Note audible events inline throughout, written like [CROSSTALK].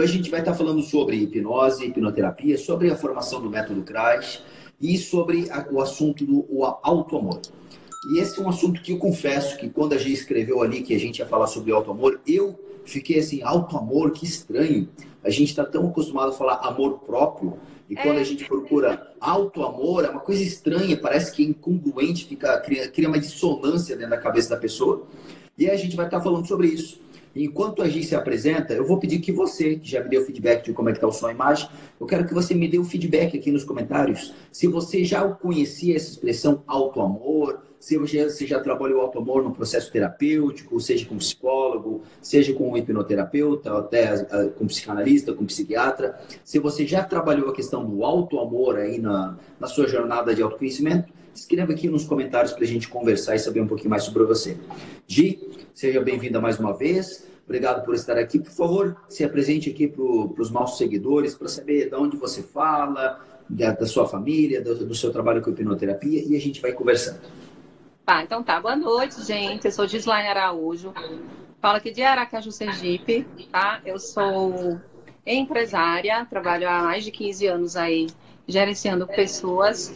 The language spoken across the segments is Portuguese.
hoje a gente vai estar falando sobre hipnose, hipnoterapia, sobre a formação do método CRAS e sobre a, o assunto do auto-amor. E esse é um assunto que eu confesso que quando a gente escreveu ali que a gente ia falar sobre auto-amor, eu fiquei assim, auto-amor, que estranho. A gente está tão acostumado a falar amor próprio, e quando a é. gente procura auto-amor, é uma coisa estranha, parece que é incongruente, fica, cria, cria uma dissonância dentro da cabeça da pessoa. E a gente vai estar falando sobre isso. Enquanto a gente se apresenta, eu vou pedir que você, que já me deu feedback de como é que está o som e imagem, eu quero que você me dê o feedback aqui nos comentários. Se você já conhecia essa expressão auto-amor, se você já trabalhou auto-amor no processo terapêutico, seja com psicólogo, seja com hipnoterapeuta, até com psicanalista, com psiquiatra, se você já trabalhou a questão do auto-amor aí na, na sua jornada de autoconhecimento, escreva aqui nos comentários para a gente conversar e saber um pouquinho mais sobre você. Gi, seja bem-vinda mais uma vez. Obrigado por estar aqui. Por favor, se apresente aqui para os nossos seguidores, para saber de onde você fala, da, da sua família, do, do seu trabalho com hipnoterapia, e a gente vai conversando. Tá, então tá. Boa noite, gente. Eu sou Gislaine Araújo. Falo aqui de Aracaju, Sergipe, tá? Eu sou empresária, trabalho há mais de 15 anos aí gerenciando pessoas.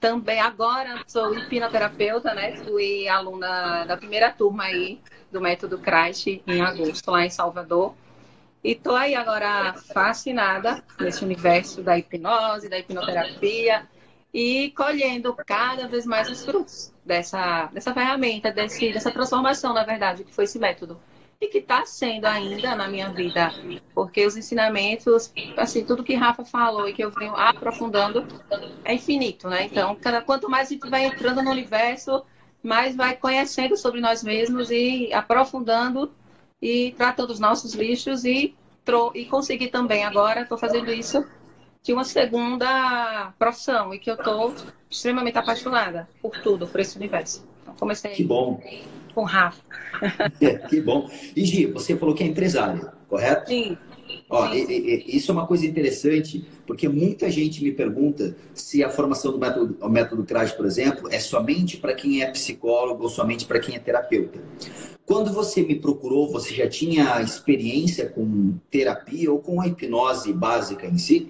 Também agora sou hipnoterapeuta, né? Fui aluna da primeira turma aí do método CRASH em agosto, lá em Salvador. E tô aí agora fascinada nesse universo da hipnose, da hipnoterapia e colhendo cada vez mais os frutos dessa, dessa ferramenta, desse, dessa transformação, na verdade, que foi esse método. E que está sendo ainda na minha vida, porque os ensinamentos, assim, tudo que Rafa falou e que eu venho aprofundando é infinito, né? Então, cada, quanto mais a gente vai entrando no universo, mais vai conhecendo sobre nós mesmos e aprofundando e tratando os nossos lixos e, e conseguir também agora, estou fazendo isso de uma segunda profissão e que eu estou extremamente apaixonada por tudo, por esse universo. Então, comecei que bom. Com Rafa. [LAUGHS] É, que bom. E Gi, você falou que é empresária, correto? Sim. Ó, e, e, isso é uma coisa interessante, porque muita gente me pergunta se a formação do método, o método CRAS, por exemplo, é somente para quem é psicólogo ou somente para quem é terapeuta. Quando você me procurou, você já tinha experiência com terapia ou com a hipnose básica em si?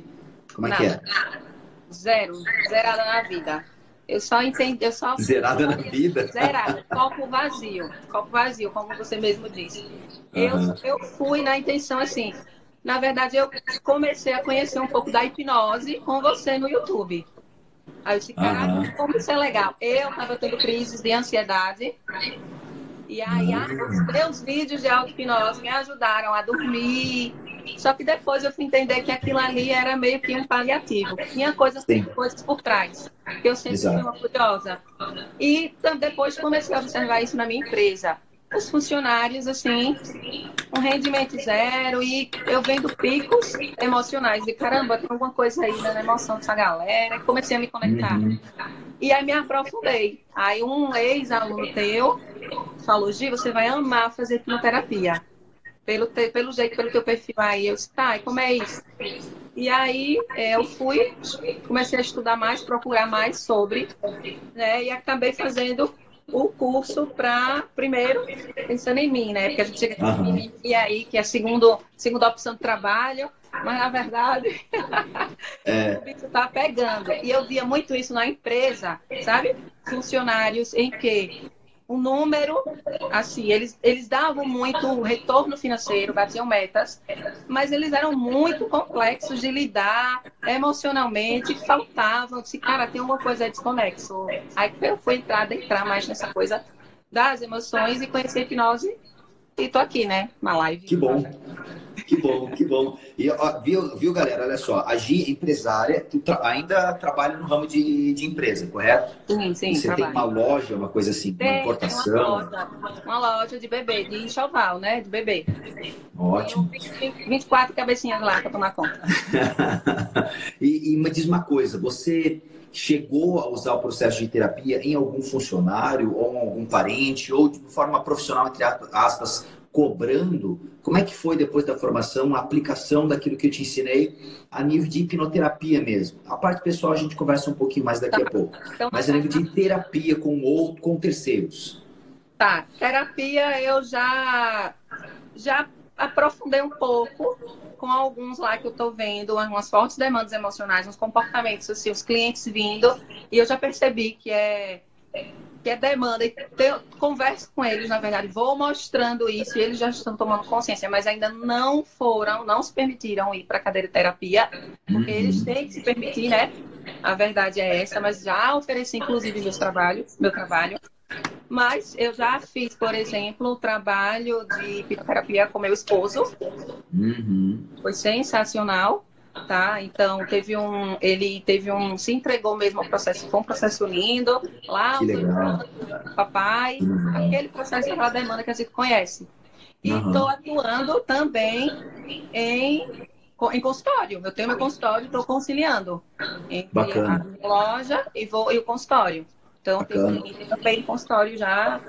Como é Nada. que é? Zero. Zerada na vida. Eu só entendi, eu só. Zerada na vida? Zerada. Copo vazio. Copo vazio, como você mesmo disse. Uhum. Eu, eu fui na intenção assim. Na verdade, eu comecei a conhecer um pouco da hipnose com você no YouTube. Aí eu disse, caraca, uhum. como isso é legal. Eu estava tendo crises de ansiedade. E aí, uhum. os meus vídeos de auto-hipnose me ajudaram a dormir, só que depois eu fui entender que aquilo ali era meio que um paliativo. Tinha coisas, coisas por trás, que eu sempre fui uma curiosa. E depois comecei a observar isso na minha empresa. Os funcionários, assim, um rendimento zero e eu vendo picos emocionais. E caramba, tem alguma coisa aí na emoção dessa galera. E comecei a me conectar. Uhum. E aí me aprofundei. Aí um ex-aluno teu falou: Gi, você vai amar fazer hipnoterapia pelo, pelo jeito, pelo teu perfil aí. Eu disse, tá, e como é isso? E aí é, eu fui, comecei a estudar mais, procurar mais sobre, né? E acabei fazendo o curso para, primeiro, pensando em mim, né? Porque a gente chega uhum. e aí, que é a segundo, segunda opção de trabalho, mas na verdade é. [LAUGHS] o bicho tá pegando. E eu via muito isso na empresa, sabe? Funcionários em que o número, assim, eles, eles davam muito retorno financeiro, batiam metas, mas eles eram muito complexos de lidar emocionalmente, faltavam, se cara, tem uma coisa desconexo. Aí eu fui entrar, entrar mais nessa coisa das emoções e conhecer hipnose e tô aqui, né, na live. Que bom. Que bom, que bom. E, ó, viu, viu, galera? Olha só, a Gi, é empresária, tu tra ainda trabalha no ramo de, de empresa, correto? Sim, sim. Você trabalho. tem uma loja, uma coisa assim, tem, uma importação? Uma loja, uma loja de bebê, de enxoval, né? De bebê. Ótimo. Tem 24 cabecinhas lá para tomar conta. [LAUGHS] e, e me diz uma coisa, você chegou a usar o processo de terapia em algum funcionário ou em algum parente ou de forma profissional, entre aspas, cobrando, como é que foi depois da formação a aplicação daquilo que eu te ensinei a nível de hipnoterapia mesmo? A parte pessoal a gente conversa um pouquinho mais daqui tá. a pouco. Então, mas a nível de terapia com ou com terceiros. Tá, terapia eu já já aprofundei um pouco com alguns lá que eu estou vendo, umas fortes demandas emocionais, uns comportamentos, assim, os clientes vindo, e eu já percebi que é que é demanda, e eu converso com eles, na verdade, vou mostrando isso, e eles já estão tomando consciência, mas ainda não foram, não se permitiram ir para a cadeira de terapia, porque uhum. eles têm que se permitir, né? A verdade é essa, mas já ofereci, inclusive, meus trabalhos, meu trabalho. Mas eu já fiz, por exemplo, o trabalho de hipnoterapia com meu esposo. Uhum. Foi sensacional, tá? Então teve um, ele teve um, se entregou mesmo ao processo, foi um processo lindo, lá o papai, uhum. aquele processo da demanda que a gente conhece. E estou uhum. atuando também em em consultório. Eu tenho meu consultório, estou conciliando entre Bacana. a loja e, vou, e o consultório. Então, Bacana. tem também consultório já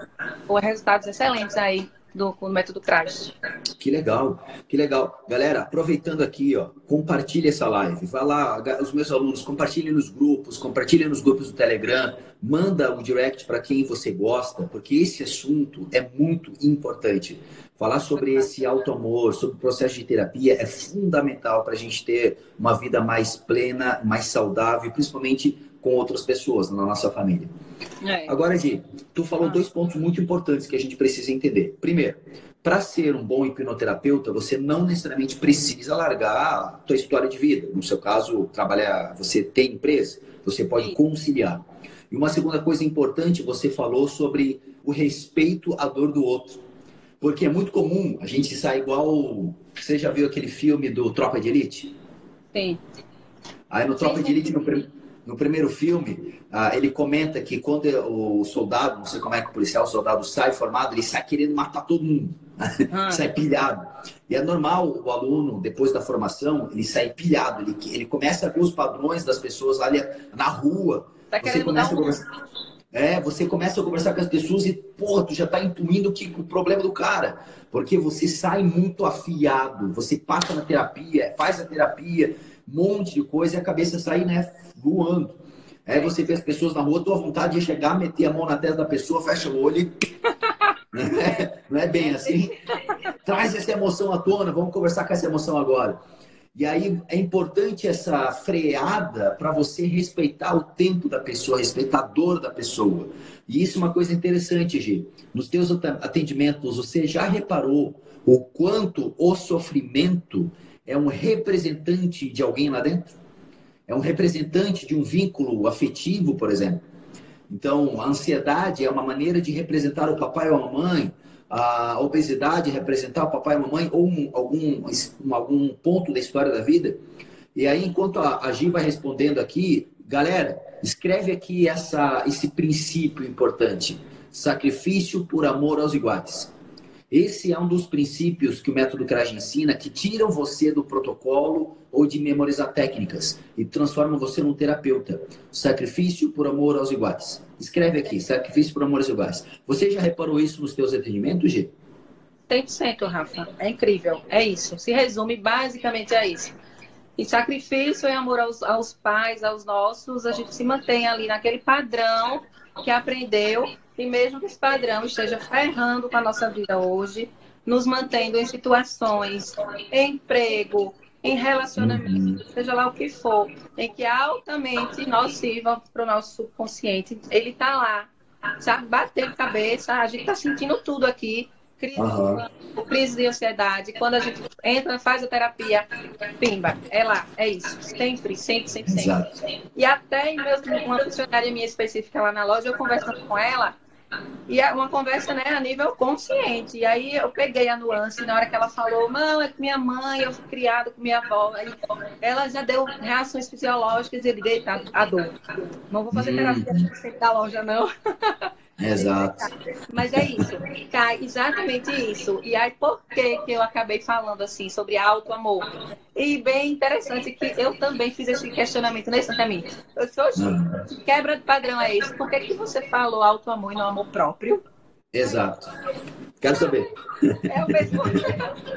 com resultados excelentes aí do, do método Crash. Que legal, que legal. Galera, aproveitando aqui, ó, compartilhe essa live. Vá lá, os meus alunos, compartilhem nos grupos, compartilhem nos grupos do Telegram, manda o direct para quem você gosta, porque esse assunto é muito importante. Falar sobre esse auto-amor, sobre o processo de terapia é fundamental para a gente ter uma vida mais plena, mais saudável, principalmente com outras pessoas na nossa família. É. Agora, Gi, tu falou ah. dois pontos muito importantes que a gente precisa entender. Primeiro, para ser um bom hipnoterapeuta, você não necessariamente precisa largar a tua história de vida. No seu caso, trabalhar, você tem empresa, você pode conciliar. E uma segunda coisa importante, você falou sobre o respeito à dor do outro. Porque é muito comum a gente sair igual. Você já viu aquele filme do Tropa de Elite? Sim. Aí no Tropa Sim. de Elite, no, no primeiro filme, ah, ele comenta que quando o soldado, não sei como é que o policial, o soldado sai formado, ele sai querendo matar todo mundo. Ah. [LAUGHS] sai pilhado. E é normal o aluno, depois da formação, ele sai pilhado. Ele, ele começa a ver os padrões das pessoas lá na rua. Tá você começa a conversar, é, você começa a conversar com as pessoas e, porra, tu já tá intuindo que o problema do cara. Porque você sai muito afiado, você passa na terapia, faz a terapia, um monte de coisa e a cabeça sai, né, voando. Aí você vê as pessoas na rua, tua vontade de chegar, meter a mão na testa da pessoa, fecha o olho [LAUGHS] Não é bem assim? [LAUGHS] Traz essa emoção à tona, vamos conversar com essa emoção agora. E aí é importante essa freada para você respeitar o tempo da pessoa, respeitar a dor da pessoa. E isso é uma coisa interessante, Gi. Nos teus atendimentos, você já reparou o quanto o sofrimento é um representante de alguém lá dentro? é um representante de um vínculo afetivo, por exemplo. Então, a ansiedade é uma maneira de representar o papai ou a mamãe, a obesidade representar o papai e a mamãe, ou um, algum, algum ponto da história da vida. E aí, enquanto a, a Gi vai respondendo aqui, galera, escreve aqui essa, esse princípio importante: sacrifício por amor aos iguais. Esse é um dos princípios que o método Crage ensina que tiram você do protocolo ou de memorizar técnicas e transformam você num terapeuta. Sacrifício por amor aos iguais. Escreve aqui, sacrifício por amor aos iguais. Você já reparou isso nos teus atendimentos, G? 100%, Rafa. É incrível. É isso. Se resume basicamente a isso. E sacrifício e amor aos, aos pais, aos nossos, a gente se mantém ali naquele padrão que aprendeu e mesmo que esse padrão esteja ferrando com a nossa vida hoje, nos mantendo em situações, em emprego, em relacionamento, uhum. seja lá o que for, em que é altamente nociva para o nosso subconsciente, ele está lá, sabe? Batendo cabeça, a gente está sentindo tudo aqui, crise, uhum. crise de ansiedade. Quando a gente entra, faz a terapia, pimba, é lá, é isso. Sempre, sempre, sempre, Exato. sempre. E até mesmo uma funcionária minha específica lá na loja, eu conversando com ela, e é uma conversa né, a nível consciente. E aí eu peguei a nuance na hora que ela falou, não, é que minha mãe, eu fui criada com minha avó. Aí ela já deu reações fisiológicas e eu liguei, tá, a dor. Não vou fazer terapia hum. da loja, não. [LAUGHS] Exato. Mas é isso, cai exatamente isso. E aí, por que, que eu acabei falando assim sobre auto-amor? E bem interessante que eu também fiz esse questionamento nesse caminho. Eu sou uhum. quebra de padrão é isso. Por que, que você falou auto-amor e não amor próprio? Exato. Quero saber. É o mesmo.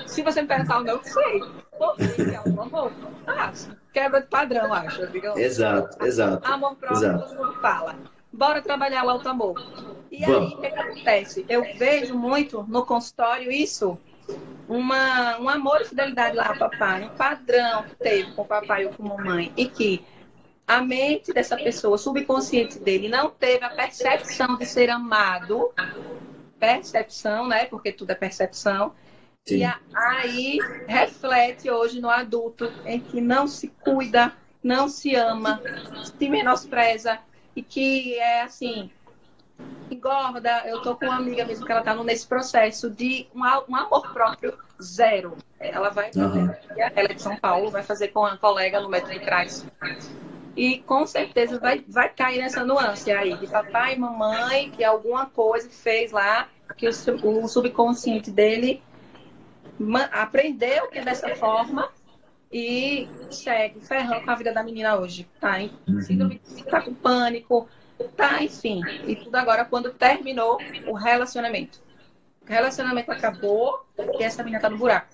Se você me perguntar, eu não sei. Por que é auto-amor? Ah, quebra de padrão, acho. Exato, exato. Amor próprio, exato. todo mundo fala bora trabalhar o tambor. E Vamos. aí, o que, acontece? Eu vejo muito no consultório isso, uma, um amor e fidelidade lá ao papai, um padrão que teve com o papai ou com a mamãe, e que a mente dessa pessoa, subconsciente dele, não teve a percepção de ser amado, percepção, né? Porque tudo é percepção. Sim. E a, aí reflete hoje no adulto em que não se cuida, não se ama, se menospreza e que é assim, engorda. Eu tô com uma amiga mesmo que ela tá nesse processo de um, um amor próprio zero. Ela vai uhum. ela é de São Paulo, vai fazer com uma colega no Metro de Crais. E com certeza vai, vai cair nessa nuance aí, de papai e mamãe, que alguma coisa fez lá, que o, o subconsciente dele aprendeu que é dessa forma e segue ferrando com a vida da menina hoje. Tá, em síndrome, tá com pânico, tá, enfim. E tudo agora quando terminou o relacionamento. O relacionamento acabou e essa menina tá no buraco.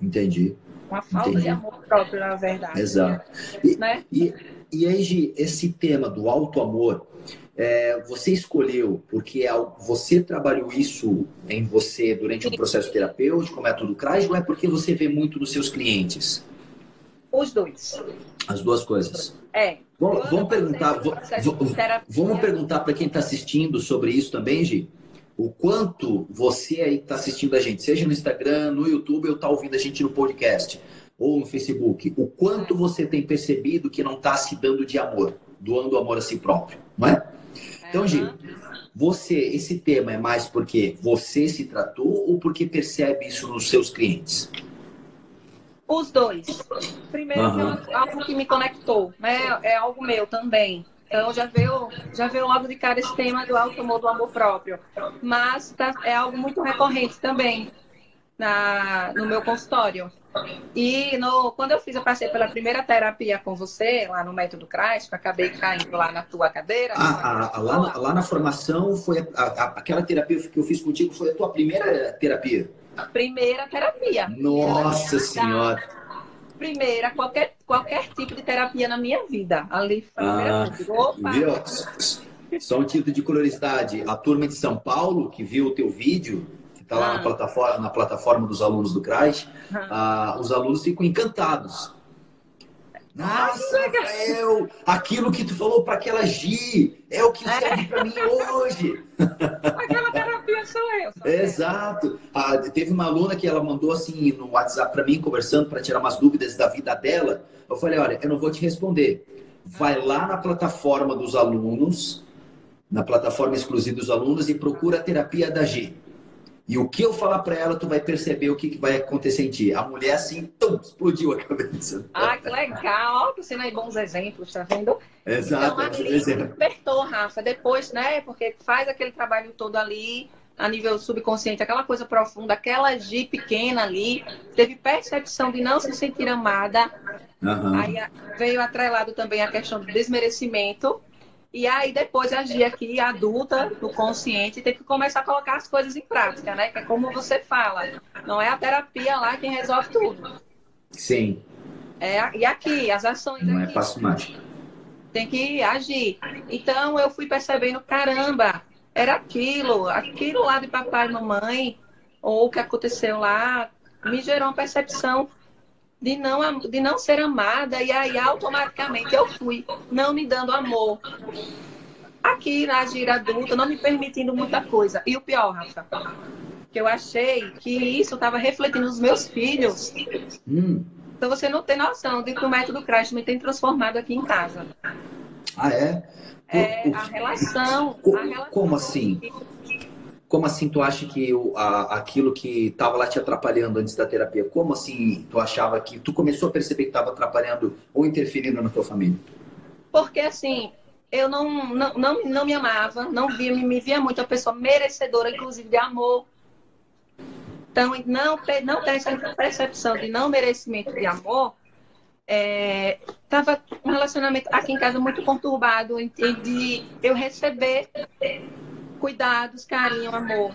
Entendi. Uma falta Entendi. de amor próprio, na verdade. Exato. E, né? e, e aí, Gi, esse tema do alto amor, é, você escolheu porque é você trabalhou isso em você durante um processo terapêutico, método CRAS, ou é porque você vê muito nos seus clientes? Os dois. As duas coisas. É. Vamos, vamos perguntar, vamos perguntar para quem está assistindo sobre isso também, Gi? O quanto você aí está assistindo a gente, seja no Instagram, no YouTube ou está ouvindo a gente no podcast ou no Facebook, o quanto você tem percebido que não está se dando de amor, doando amor a si próprio, não é? Então, Gi, você, esse tema é mais porque você se tratou ou porque percebe isso nos seus clientes? Os dois. Primeiro, uhum. é algo que me conectou, né? É algo meu também. Então já veio, já veio logo de cara esse tema do alto amor, do amor próprio. Mas tá, é algo muito recorrente também na, no meu consultório. E no, quando eu fiz, eu passei pela primeira terapia com você, lá no método que eu acabei caindo lá na tua cadeira. Ah, a, lá, na, lá, na, formação, foi a, a, aquela terapia que eu fiz contigo foi a tua primeira terapia? Primeira terapia. Nossa Senhora! Primeira, qualquer, qualquer tipo de terapia na minha vida. Ali foi ah? Só um título de curiosidade. A turma de São Paulo, que viu o teu vídeo, está lá ah. na, plataforma, na plataforma dos alunos do CRAS, ah. os alunos ficam encantados. Nossa, Rafael, aquilo que tu falou para aquela Gi é o que é. serve para mim hoje. [LAUGHS] Aquela terapia sou eu. Sou Exato. Ah, teve uma aluna que ela mandou assim no WhatsApp para mim, conversando para tirar umas dúvidas da vida dela. Eu falei: olha, eu não vou te responder. Vai lá na plataforma dos alunos, na plataforma exclusiva dos alunos e procura a terapia da G. E o que eu falar para ela, tu vai perceber o que, que vai acontecer em ti. A mulher assim, tum, explodiu a cabeça. Ah, que legal. Você não é bons exemplos, tá vendo? Exato. Então, ali, despertou, Rafa. Depois, né? Porque faz aquele trabalho todo ali, a nível subconsciente, aquela coisa profunda, aquela G pequena ali, teve percepção de não se sentir amada. Uhum. Aí veio atrelado também a questão do desmerecimento e aí depois agir aqui, adulta, no consciente, tem que começar a colocar as coisas em prática, né? Que é como você fala. Não é a terapia lá quem resolve tudo. Sim. É, e aqui, as ações. Não é aqui, é passo mágico. Tem que agir. Então eu fui percebendo, caramba, era aquilo, aquilo lá de papai e mamãe, ou o que aconteceu lá, me gerou uma percepção de não, de não ser amada, e aí automaticamente eu fui não me dando amor. Aqui na gira adulta, não me permitindo muita coisa. E o pior, Rafa, que eu achei que isso estava refletindo nos meus filhos. Hum. Então você não tem noção de que o método Crash me tem transformado aqui em casa. Ah, é? É, a relação, a relação. Como assim? Como assim tu acha que o, a, aquilo que estava lá te atrapalhando antes da terapia, como assim tu achava que tu começou a perceber que estava atrapalhando ou interferindo na tua família? Porque assim, eu não, não, não, não me amava, não via, me, me via muito a pessoa merecedora, inclusive de amor. Então, não, não ter essa percepção de não merecimento de amor, estava é, um relacionamento aqui em casa muito conturbado, de eu receber cuidados, carinho, amor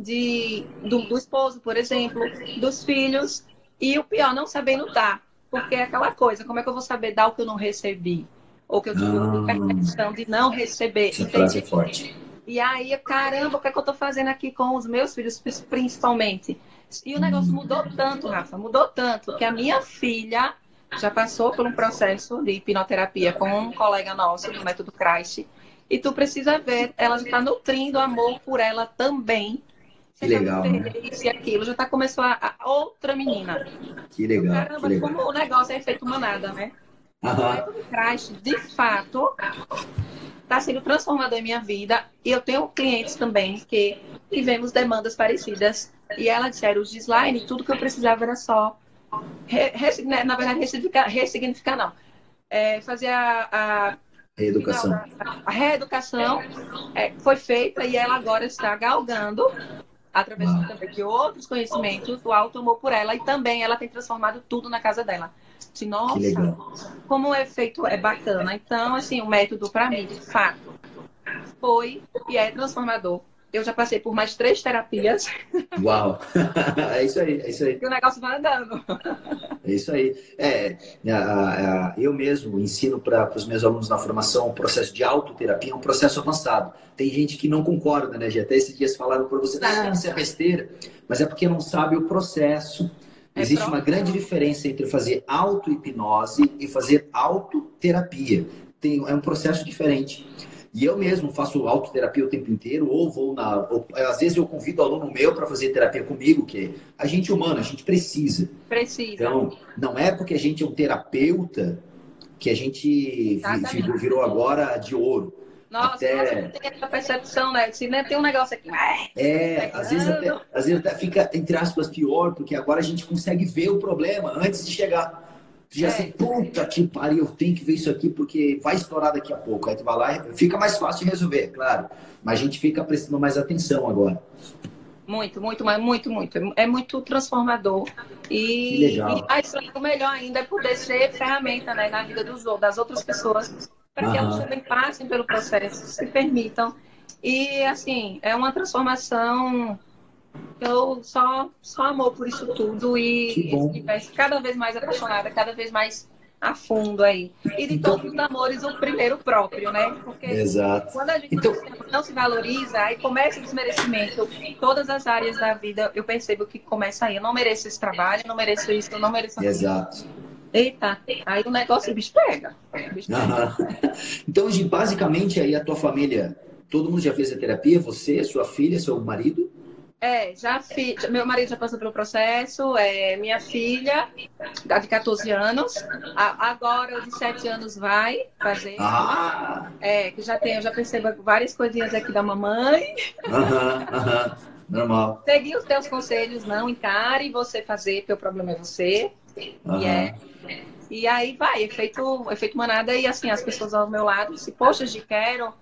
de, do, do esposo, por exemplo, dos filhos, e o pior, não sabendo dar. Porque é aquela coisa, como é que eu vou saber dar o que eu não recebi? Ou que eu tive ah, questão de não receber. Essa frase é forte. E aí, caramba, o que, é que eu tô fazendo aqui com os meus filhos, principalmente? E o negócio mudou tanto, Rafa, mudou tanto, que a minha filha já passou por um processo de hipnoterapia com um colega nosso do método Christ. E tu precisa ver, ela está nutrindo amor por ela também. Que legal. Né? Isso e aquilo, já tá começou a, a outra menina. Que legal. Caramba, que legal. como o negócio é feito manada, né? Aham. O método Christ, de fato, está sendo transformador em minha vida. E eu tenho clientes também que tivemos demandas parecidas. E ela disseram, os slime, tudo que eu precisava era só né, na verdade, ressignificar, ressignificar não. É, fazer a, a reeducação. A, a reeducação é, foi feita e ela agora está galgando, através ah. de outros conhecimentos, o alto amor por ela e também ela tem transformado tudo na casa dela. Assim, nossa, como o efeito é bacana. Então, assim, o método, para mim, de fato, foi e é transformador eu já passei por mais três terapias. Uau! [LAUGHS] é isso aí, é isso aí. E o negócio vai andando. É isso aí. É, eu mesmo ensino para os meus alunos na formação o processo de autoterapia, é um processo avançado. Tem gente que não concorda, né, Gia? Até esses dias falaram para você, ah, isso é besteira. Mas é porque não sabe o processo. É Existe uma grande diferença entre fazer auto-hipnose e fazer autoterapia. Tem, é um processo diferente. E eu mesmo faço autoterapia o tempo inteiro, ou vou na. Ou, às vezes eu convido aluno meu para fazer terapia comigo, que a gente é humano, a gente precisa. Precisa. Então, não é porque a gente é um terapeuta que a gente virou, virou agora de ouro. Nossa, até... nossa, tem essa percepção, né? Se né, tem um negócio aqui. É, às vezes, até, às vezes até fica, entre aspas, pior, porque agora a gente consegue ver o problema antes de chegar. É. assim, puta que pariu, eu tenho que ver isso aqui porque vai estourar daqui a pouco. Aí tu vai lá e fica mais fácil de resolver, claro. Mas a gente fica prestando mais atenção agora. Muito, muito, muito, muito. É muito transformador. E, e mais, o melhor ainda é poder ser ferramenta né, na vida dos, das outras pessoas, para que elas também passem pelo processo, se permitam. E, assim, é uma transformação eu só, só amor por isso tudo e, e cada vez mais apaixonada, cada vez mais a fundo aí. E de então, todos os amores, o primeiro próprio, né? Porque exato. quando a gente então, não se valoriza, aí começa o desmerecimento em todas as áreas da vida. Eu percebo que começa aí. Eu não mereço esse trabalho, eu não mereço isso, eu não mereço Exato. Eita, aí o negócio o bicho pega. O bicho pega. Então, basicamente, aí a tua família, todo mundo já fez a terapia? Você, sua filha, seu marido? É, já fiz. Meu marido já passou pelo processo, é, minha filha, de 14 anos, agora de 7 anos vai fazer. Ah! É, que já eu já percebo várias coisinhas aqui da mamãe. Aham, aham, normal. Segui os teus conselhos, não encare você fazer, porque o problema é você. Aham. E é. E aí vai, efeito, efeito manada, e assim, as pessoas ao meu lado, se, poxa, de quero,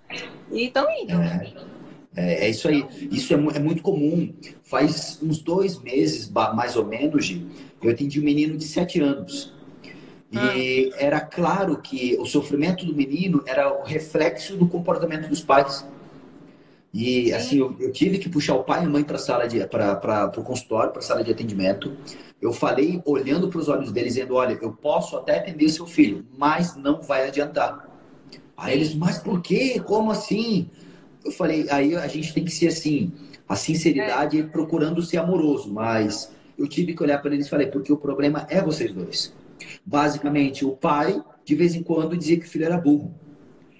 e estão indo. É. É, é, isso aí. Isso é, é, muito comum. Faz uns dois meses, mais ou menos, eu atendi um menino de sete anos. E ah. era claro que o sofrimento do menino era o reflexo do comportamento dos pais. E assim, eu, eu tive que puxar o pai e a mãe para a sala de para o consultório, para a sala de atendimento. Eu falei olhando para os olhos deles, dizendo: Olha, eu posso até atender seu filho, mas não vai adiantar. Aí eles, mas por quê? Como assim? Eu falei, aí a gente tem que ser assim, a sinceridade é. procurando ser amoroso, mas eu tive que olhar para eles e falei, porque o problema é vocês dois. Basicamente, o pai, de vez em quando, dizia que o filho era burro.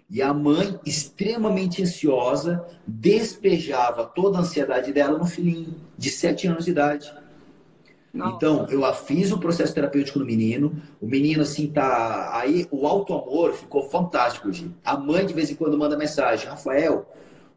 E a mãe, extremamente ansiosa, despejava toda a ansiedade dela no filhinho, de sete anos de idade. Não. Então, eu fiz o processo terapêutico no menino. O menino, assim, tá. Aí, o alto amor ficou fantástico. A mãe, de vez em quando, manda mensagem: Rafael,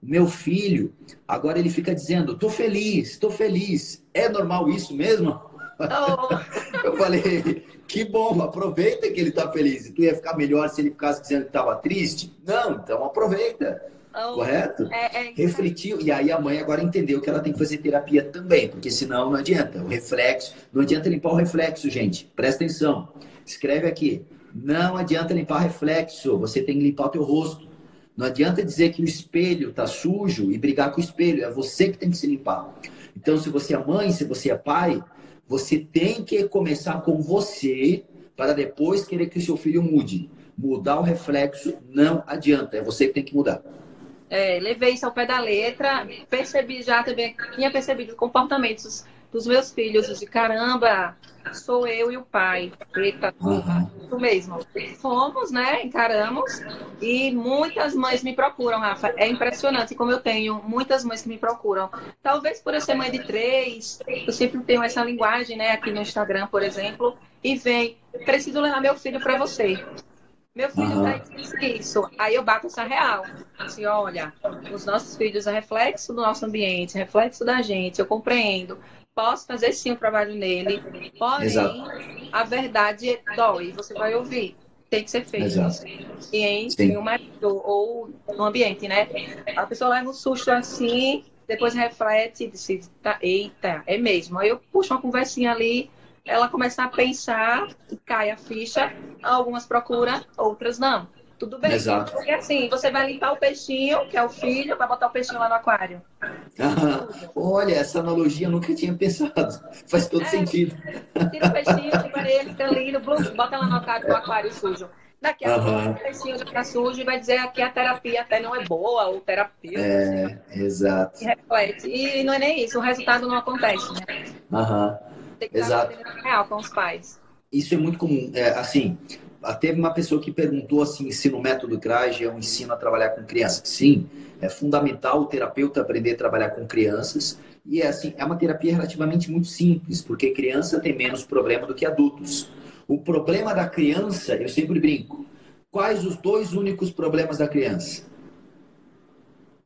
meu filho, agora ele fica dizendo: tô feliz, tô feliz. É normal isso mesmo? Oh. [LAUGHS] Eu falei: que bom, aproveita que ele tá feliz. E tu ia ficar melhor se ele ficasse dizendo que tava triste? Não, então aproveita. Oh. Correto? É, é... Refletiu. E aí a mãe agora entendeu que ela tem que fazer terapia também, porque senão não adianta. O reflexo, não adianta limpar o reflexo, gente. Presta atenção. Escreve aqui. Não adianta limpar reflexo, você tem que limpar o teu rosto. Não adianta dizer que o espelho está sujo e brigar com o espelho. É você que tem que se limpar. Então, se você é mãe, se você é pai, você tem que começar com você para depois querer que o seu filho mude. Mudar o reflexo não adianta. É você que tem que mudar. É, levei isso ao pé da letra, percebi já também, tinha percebido comportamentos dos meus filhos, de caramba, sou eu e o pai. Eita, uhum. isso mesmo. Fomos, né? Encaramos. E muitas mães me procuram, Rafa. É impressionante como eu tenho muitas mães que me procuram. Talvez por eu ser mãe de três, eu sempre tenho essa linguagem, né? Aqui no Instagram, por exemplo. E vem, preciso levar meu filho para você. Meu filho uhum. tá isso, isso. Aí eu bato essa real. Assim, olha, os nossos filhos é reflexo do nosso ambiente, reflexo da gente, eu compreendo posso fazer sim o trabalho nele, porém, Exato. a verdade dói, você vai ouvir. Tem que ser feito. Exato. em um marido ou no ambiente, né? A pessoa leva um susto assim, depois reflete e diz, tá, eita, é mesmo. Aí eu puxo uma conversinha ali, ela começa a pensar e cai a ficha. Algumas procura, outras não. Tudo bem. Exato. Porque assim, você vai limpar o peixinho, que é o filho, vai botar o peixinho lá no aquário. Ah, [LAUGHS] olha, essa analogia eu nunca tinha pensado. [LAUGHS] Faz todo é, sentido. Tira o peixinho, limpa ele, fica lindo, bota lá no aquário, no aquário sujo. Daqui a pouco o peixinho já está sujo e vai dizer que a terapia até não é boa, ou terapia. É, assim, exato. E reflete. E não é nem isso, o resultado não acontece, né? Aham. Tem que exato. real com os pais. Isso é muito comum. É, assim, Teve uma pessoa que perguntou assim, se no método CRAG é um ensino a trabalhar com crianças. Sim, é fundamental o terapeuta aprender a trabalhar com crianças. E é assim, é uma terapia relativamente muito simples, porque criança tem menos problema do que adultos. O problema da criança, eu sempre brinco, quais os dois únicos problemas da criança?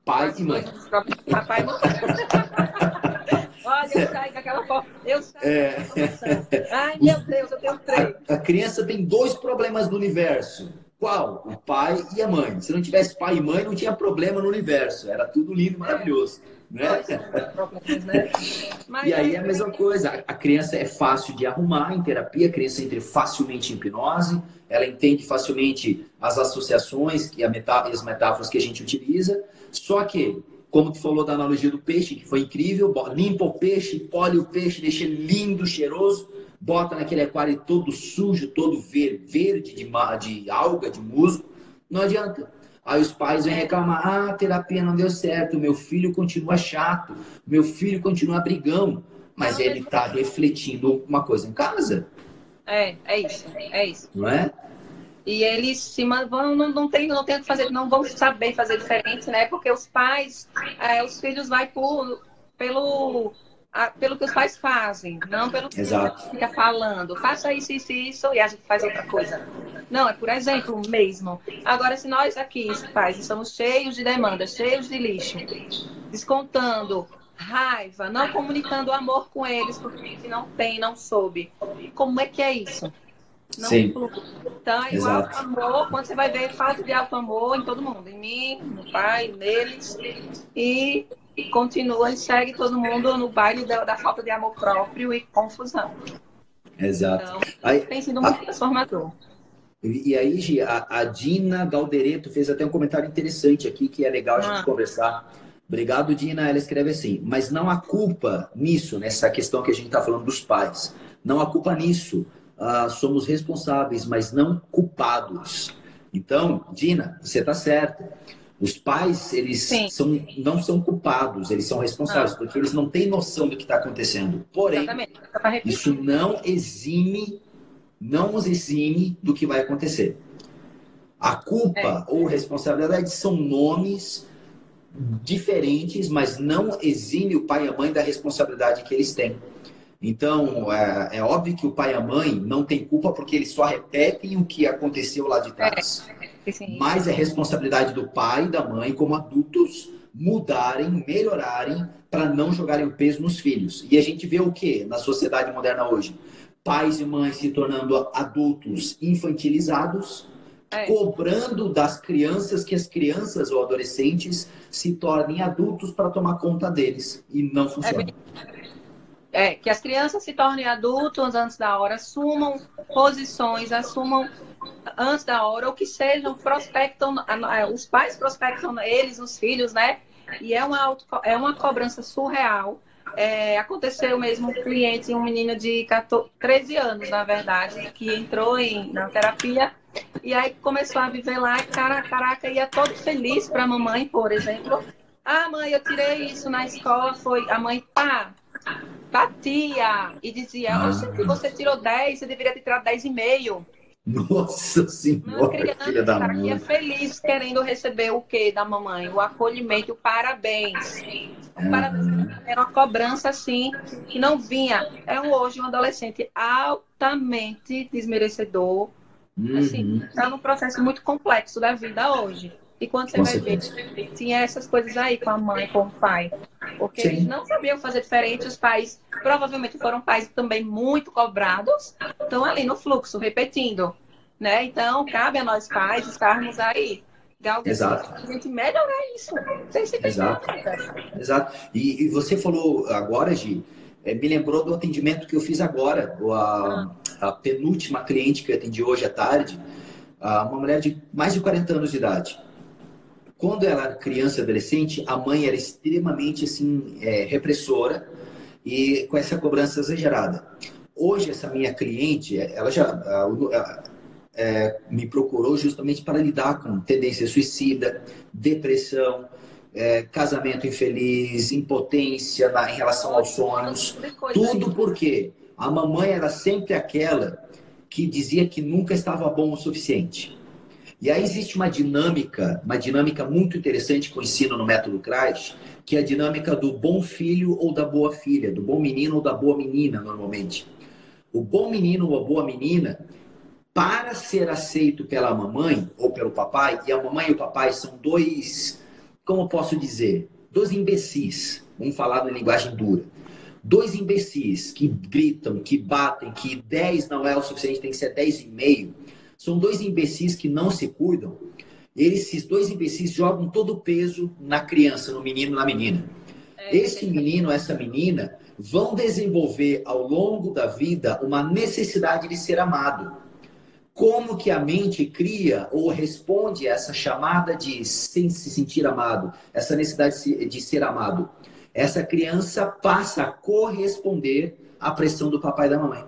Pai e mãe. Papai e mãe. [LAUGHS] Olha, eu saio com aquela foto. Eu saio é... Ai, meu Deus, eu tenho três. A, a criança tem dois problemas do universo. Qual? O pai e a mãe. Se não tivesse pai e mãe, não tinha problema no universo. Era tudo lindo, maravilhoso. Né? né? e aí é a mesma coisa. A criança é fácil de arrumar em terapia, a criança entra facilmente em hipnose, ela entende facilmente as associações e as metáforas que a gente utiliza. Só que como tu falou da analogia do peixe, que foi incrível, limpa o peixe, pole o peixe, deixa ele lindo, cheiroso, bota naquele aquário todo sujo, todo verde, verde de, de alga, de musgo, não adianta. Aí os pais vêm reclamar, ah, a terapia não deu certo, meu filho continua chato, meu filho continua brigão, mas ele está refletindo uma coisa em casa. É, é isso, é isso. Não é? E eles se vão, não, não tem, não tem o que fazer, não vão saber fazer diferente, né? Porque os pais, é, os filhos vai por, pelo, a, pelo que os pais fazem, não pelo que Exato. fica falando. Faça isso, isso, isso, e a gente faz outra coisa. Não, é por exemplo mesmo. Agora, se nós aqui, pais, estamos cheios de demandas, cheios de lixo, descontando raiva, não comunicando amor com eles, porque a gente não tem, não soube. Como é que é isso? Não Sim. Então, é igual Exato. amor, quando você vai ver falta de alto amor em todo mundo, em mim, no pai, neles, e, e continua e segue todo mundo no baile da, da, falta de amor próprio e confusão. Exato. Então, aí, tem sido muito a... transformador. E aí, Gi, a, a, Dina Galdereto fez até um comentário interessante aqui que é legal a gente ah. conversar. Obrigado, Dina. Ela escreve assim: mas não há culpa nisso, nessa questão que a gente está falando dos pais. Não há culpa nisso ah, somos responsáveis, mas não culpados. Então, Dina, você está certa. Os pais, eles são, não são culpados, eles são responsáveis, não. porque eles não têm noção do que está acontecendo. Porém, isso não exime, não os exime do que vai acontecer. A culpa é. ou responsabilidade são nomes diferentes, mas não exime o pai e a mãe da responsabilidade que eles têm. Então, é, é, óbvio que o pai e a mãe não têm culpa porque eles só repetem o que aconteceu lá de trás. É, Mas é responsabilidade do pai e da mãe, como adultos, mudarem, melhorarem para não jogarem o peso nos filhos. E a gente vê o que na sociedade moderna hoje? Pais e mães se tornando adultos infantilizados, é. cobrando das crianças que as crianças ou adolescentes se tornem adultos para tomar conta deles. E não funciona. É é, que as crianças se tornem adultos antes da hora, assumam posições, assumam antes da hora, ou que sejam, prospectam, os pais prospectam eles, os filhos, né? E é uma, auto, é uma cobrança surreal. É, aconteceu mesmo um cliente, um menino de 14, 13 anos, na verdade, que entrou em, na terapia E aí começou a viver lá, cara, caraca, ia todo feliz para a mamãe, por exemplo. Ah, mãe, eu tirei isso na escola, foi a mãe, pá, batia e dizia, ah. você tirou 10, você deveria ter tirado 10,5. Nossa senhora, criança, filha da cara, mãe. Que é feliz querendo receber o quê da mamãe? O acolhimento, o parabéns. O parabéns era uma cobrança assim, que não vinha. É hoje um adolescente altamente desmerecedor. Uhum. Assim, está num processo muito complexo da vida hoje. E quando você com vai ver, tinha essas coisas aí com a mãe, com o pai. Porque Sim. eles não sabiam fazer diferente. Os pais provavelmente foram pais também muito cobrados. Estão ali no fluxo, repetindo. Né? Então, cabe a nós pais estarmos aí. Exato. A gente melhorar isso. Exato. Exato. E, e, você falou agora, Gi, é, me lembrou do atendimento que eu fiz agora. A, ah. a penúltima cliente que eu atendi hoje à tarde, uma mulher de mais de 40 anos de idade. Quando ela era criança e adolescente, a mãe era extremamente assim, é, repressora e com essa cobrança exagerada. Hoje, essa minha cliente, ela já é, me procurou justamente para lidar com tendência suicida, depressão, é, casamento infeliz, impotência na, em relação aos sonhos. Tudo porque a mamãe era sempre aquela que dizia que nunca estava bom o suficiente. E aí existe uma dinâmica, uma dinâmica muito interessante que eu ensino no método CRAS, que é a dinâmica do bom filho ou da boa filha, do bom menino ou da boa menina, normalmente. O bom menino ou a boa menina, para ser aceito pela mamãe ou pelo papai, e a mamãe e o papai são dois, como eu posso dizer, dois imbecis, vamos falar na linguagem dura. Dois imbecis que gritam, que batem, que 10 não é o suficiente, tem que ser 10,5 são dois imbecis que não se cuidam. Eles, esses dois imbecis jogam todo o peso na criança, no menino, na menina. É, Esse menino, essa menina, vão desenvolver ao longo da vida uma necessidade de ser amado. Como que a mente cria ou responde a essa chamada de se sentir amado, essa necessidade de ser amado? Essa criança passa a corresponder à pressão do papai e da mamãe.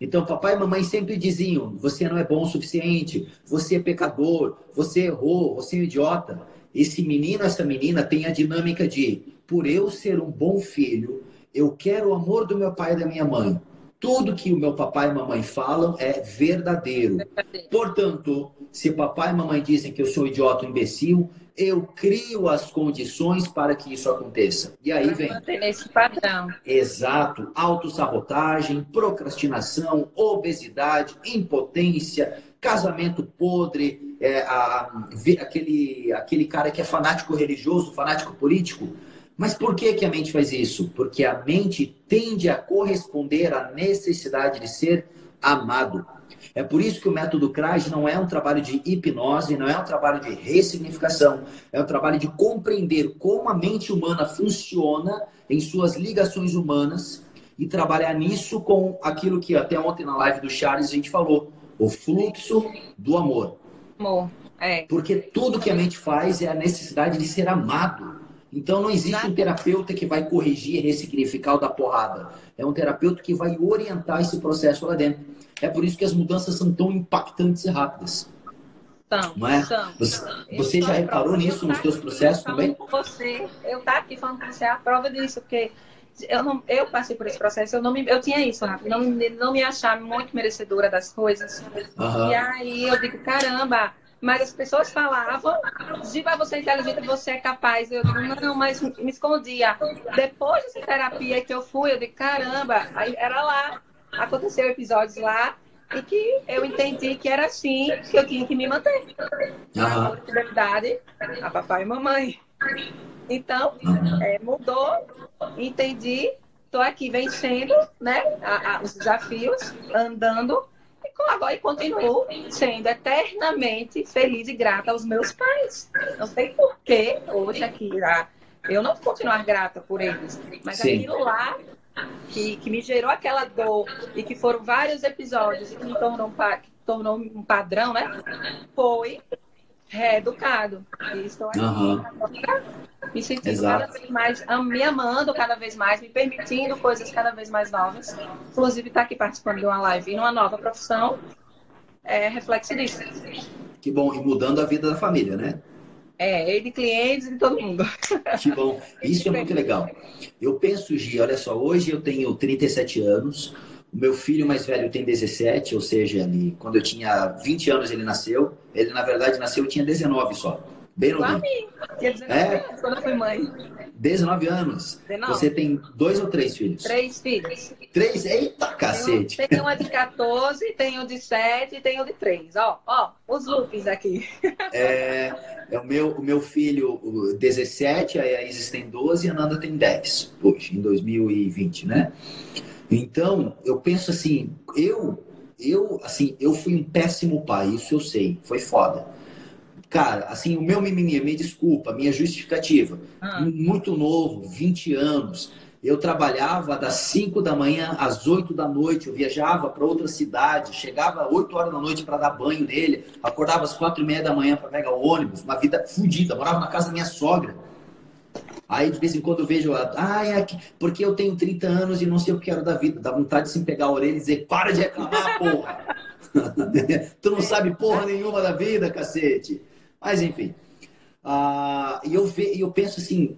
Então, papai e mamãe sempre diziam: você não é bom o suficiente, você é pecador, você errou, você é um idiota. Esse menino, essa menina tem a dinâmica de: por eu ser um bom filho, eu quero o amor do meu pai e da minha mãe. Tudo que o meu papai e mamãe falam é verdadeiro. Portanto, se papai e mamãe dizem que eu sou idiota, um imbecil, eu crio as condições para que isso aconteça. E aí vem. Esse padrão. Exato. Autossabotagem, procrastinação, obesidade, impotência, casamento podre, é, a, aquele, aquele cara que é fanático religioso, fanático político. Mas por que, que a mente faz isso? Porque a mente tende a corresponder à necessidade de ser amado. É por isso que o método CRAS não é um trabalho de hipnose, não é um trabalho de ressignificação, é um trabalho de compreender como a mente humana funciona em suas ligações humanas e trabalhar nisso com aquilo que até ontem na live do Charles a gente falou, o fluxo do amor. Amor, é. Porque tudo que a mente faz é a necessidade de ser amado. Então não existe um terapeuta que vai corrigir e ressignificar o da porrada. É um terapeuta que vai orientar esse processo lá dentro. É por isso que as mudanças são tão impactantes e rápidas. São, não é? Você, você já reparou nisso nos seus processos também? Você, eu tá aqui falando com você é a prova disso, porque eu, não, eu passei por esse processo, eu, não me, eu tinha isso, Rafa, não, não me achar muito merecedora das coisas. Uhum. E aí eu digo, caramba, mas as pessoas falavam, Giba, você é inteligente, você é capaz. Eu digo, não, mas me escondia. Depois dessa terapia que eu fui, eu digo, caramba, aí era lá aconteceu episódios lá e que eu entendi que era assim que eu tinha que me manter. Uhum. fidelidade a papai e mamãe. Então, é, mudou, entendi, estou aqui vencendo né, a, a, os desafios, andando, e agora continuo sendo eternamente feliz e grata aos meus pais. Não sei por que hoje aqui lá, eu não vou continuar grata por eles, mas Sim. aquilo lá que, que me gerou aquela dor e que foram vários episódios e que me tornou, que tornou um padrão, né? Foi reeducado. E estou aqui uhum. me sentindo Exato. cada vez mais, me amando cada vez mais, me permitindo coisas cada vez mais novas. Inclusive, estar tá aqui participando de uma live numa nova profissão é reflexo disso. Que bom, e mudando a vida da família, né? É, e de clientes e de todo mundo. Que bom, [LAUGHS] isso é muito legal. Eu penso, Gi, olha só, hoje eu tenho 37 anos, o meu filho mais velho tem 17, ou seja, ele, quando eu tinha 20 anos ele nasceu. Ele, na verdade, nasceu, eu tinha 19 só. Bem novinho. Tinha 19 é, anos quando eu fui mãe. 19 anos. 19. Você tem dois ou três filhos? Três filhos. Três? Eita, cacete. Tenho uma de 14, tenho de 7 e tenho de 3. Ó, ó, os looks aqui. É, é o, meu, o meu filho 17, a Isis tem 12 e a Nanda tem 10 hoje, em 2020, né? Então, eu penso assim, eu, eu, assim, eu fui um péssimo pai, isso eu sei, foi foda. Cara, assim, o meu mimimi, me desculpa, minha justificativa, ah. muito novo, 20 anos, eu trabalhava das 5 da manhã às 8 da noite, eu viajava para outra cidade, chegava às 8 horas da noite para dar banho nele, acordava às 4 e meia da manhã para pegar o ônibus, uma vida fodida, morava na casa da minha sogra. Aí de vez em quando eu vejo, ah, é aqui, porque eu tenho 30 anos e não sei o que quero da vida. Dá vontade de se pegar a orelha e dizer, para de reclamar, porra! [LAUGHS] tu não sabe porra nenhuma da vida, cacete! Mas enfim. Ah, e eu, ve, eu penso assim,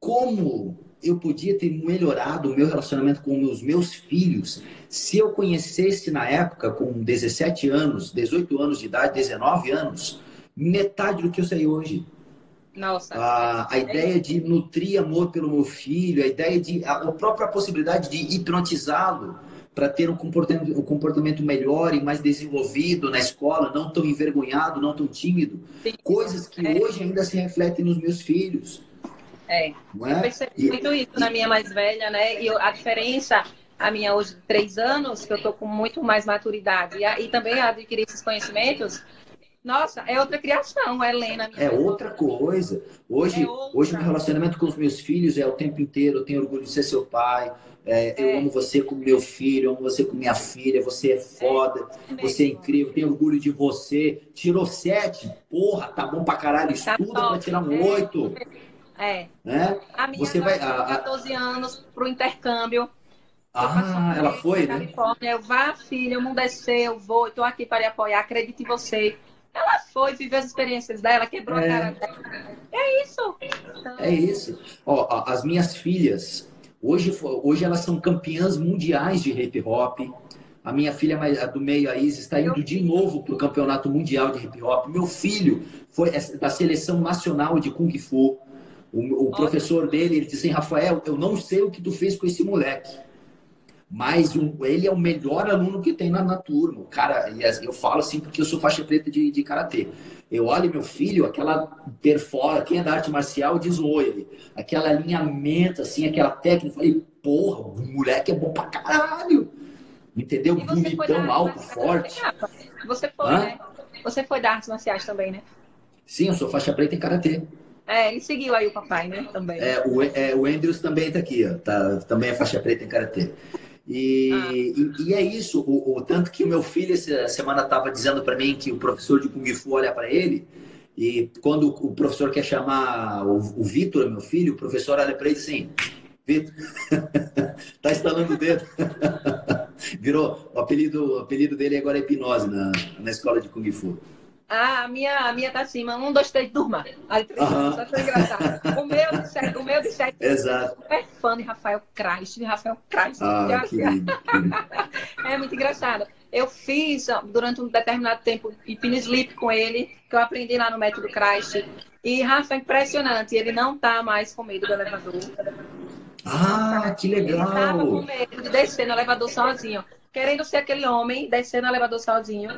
como eu podia ter melhorado o meu relacionamento com os meus filhos se eu conhecesse na época, com 17 anos, 18 anos de idade, 19 anos, metade do que eu sei hoje. Nossa. A, a ideia de nutrir amor pelo meu filho, a ideia de. A, a própria possibilidade de hipnotizá-lo para ter um comportamento, um comportamento melhor e mais desenvolvido na escola, não tão envergonhado, não tão tímido. Sim. Coisas que é. hoje ainda se refletem nos meus filhos. É. Não é? Eu percebi e... muito isso na minha mais velha, né? E a diferença, a minha hoje de três anos, que eu tô com muito mais maturidade, e, e também adquirir esses conhecimentos, nossa, é outra criação, a Helena. É outra coisa. Hoje, é outra. hoje, meu relacionamento com os meus filhos é o tempo inteiro. Eu tenho orgulho de ser seu pai. É, é. Eu amo você como meu filho, eu amo você como minha filha. Você é foda, é. você é incrível. Tenho orgulho de você. Tirou sete, porra, tá bom pra caralho. Tá Estuda tá pra tirar um é. oito. É. Né? A minha você vai, a, 14 anos pro intercâmbio. Ah, ela foi, né? Eu vá, filha, o mundo é seu, eu vou, estou aqui para lhe apoiar, acredito em você. Ela foi, viveu as experiências dela, quebrou é. a cara dela. É isso. Então... É isso. Ó, as minhas filhas, hoje, hoje elas são campeãs mundiais de hip hop. A minha filha a do meio, a Isis, está indo de novo para o campeonato mundial de hip hop. Meu filho foi da seleção nacional de Kung Fu. O, o professor dele, ele disse assim, Rafael, eu não sei o que tu fez com esse moleque mas um, ele é o melhor aluno que tem na, na turma. O cara, eu falo assim porque eu sou faixa preta de, de karatê. Eu olho meu filho, aquela perfora, quem é da arte marcial diz oi, aquela alinhamento, assim, aquela técnica. Eu falei, porra, o moleque é bom pra caralho. Entendeu? Bonitão, alto, forte. Você foi, Hã? né? Você foi da artes marciais também, né? Sim, eu sou faixa preta em karatê. É, ele seguiu aí o papai, né? Também. É, o, é, o Andrews também tá aqui, ó. Tá, também é faixa preta em karatê. E, ah. e, e, é isso, o, o, tanto que o meu filho essa semana estava dizendo para mim que o professor de Kung Fu olha para ele e quando o professor quer chamar o, o Vitor, meu filho, o professor olha para ele assim, Vitor, [LAUGHS] tá instalando o dedo. [LAUGHS] Virou, o apelido, o apelido dele agora é hipnose na, na escola de Kung Fu. Ah, a minha, a minha tá assim, um, dois, três, durma. Aí três, uhum. só foi engraçado. O meu de sete, o meu de sete. Exato. Super fã de Rafael Kreis, de Rafael Kreis. Ah, que lindo, É muito engraçado. Eu fiz durante um determinado tempo hipno sleep com ele, que eu aprendi lá no método Kreis. E Rafa é impressionante, ele não tá mais com medo do elevador. Ah, que legal! Ele tava com medo de descer no elevador sozinho. Querendo ser aquele homem, descer no elevador sozinho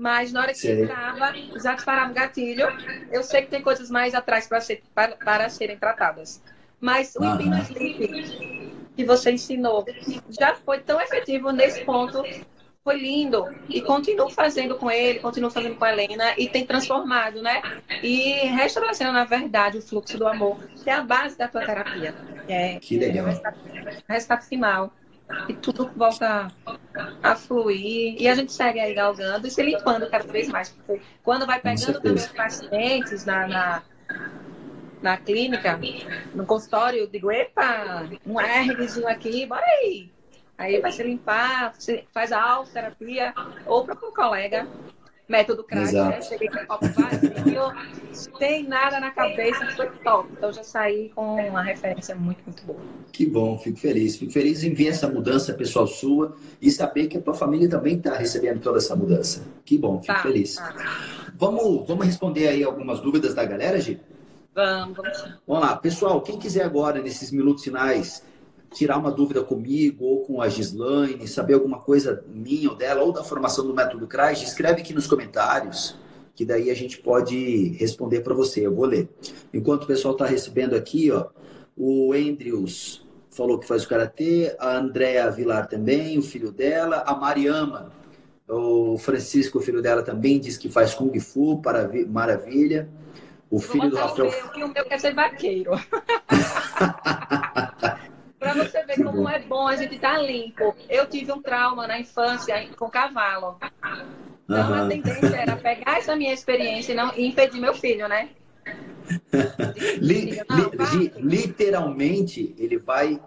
mas na hora que Sei. entrava, já disparava o gatilho. Eu sei que tem coisas mais atrás para, ser, para, para serem tratadas. Mas o uhum. Sleep que você ensinou já foi tão efetivo nesse ponto. Foi lindo. E continuo fazendo com ele, continuo fazendo com a Helena e tem transformado, né? E restauração, na verdade, o fluxo do amor, que é a base da tua terapia. É, que legal. É resultado final e tudo volta a fluir. E a gente segue aí galgando e se limpando cada vez mais. Porque quando vai pegando também os pacientes na, na, na, clínica, no consultório, eu digo, epa, um Rzinho aqui, bora aí. Aí vai se limpar, faz a autoterapia, ou para um colega, método crack, né? Cheguei com o copo vazio, sem nada na cabeça, foi top. Então já saí com uma referência muito, muito boa. Que bom, fico feliz. Fico feliz em ver essa mudança pessoal sua e saber que a tua família também está recebendo toda essa mudança. Que bom, fico tá, feliz. Tá. Vamos, vamos responder aí algumas dúvidas da galera, Gi? Vamos, vamos. Vamos lá, pessoal, quem quiser agora, nesses minutos finais, tirar uma dúvida comigo ou com a Gislaine, saber alguma coisa minha ou dela, ou da formação do método CRAS, escreve aqui nos comentários, que daí a gente pode responder para você. Eu vou ler. Enquanto o pessoal está recebendo aqui, ó, o Andrews falou que faz o karatê, a Andréa Vilar também, o filho dela, a Mariama, o Francisco, o filho dela também, diz que faz Kung Fu, para maravilha. O filho do Rafael. O meu, que o meu quer ser vaqueiro. [LAUGHS] Ver como é bom a gente estar tá limpo. Eu tive um trauma na infância com cavalo. Então uhum. a tendência era pegar essa minha experiência e, não, e impedir meu filho, né? [LAUGHS] li, li, literalmente, ele vai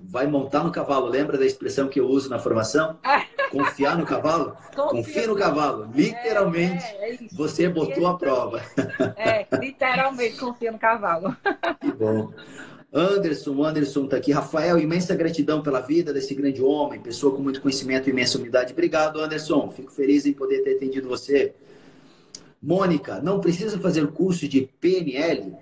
vai montar no cavalo. Lembra da expressão que eu uso na formação? Confiar no cavalo? Confia, no cavalo. Literalmente, é, é você botou a prova. É, literalmente, confia no cavalo. [LAUGHS] Que bom. Anderson, Anderson está aqui. Rafael, imensa gratidão pela vida desse grande homem, pessoa com muito conhecimento e imensa humildade. Obrigado, Anderson. Fico feliz em poder ter atendido você. Mônica, não precisa fazer curso de PNL?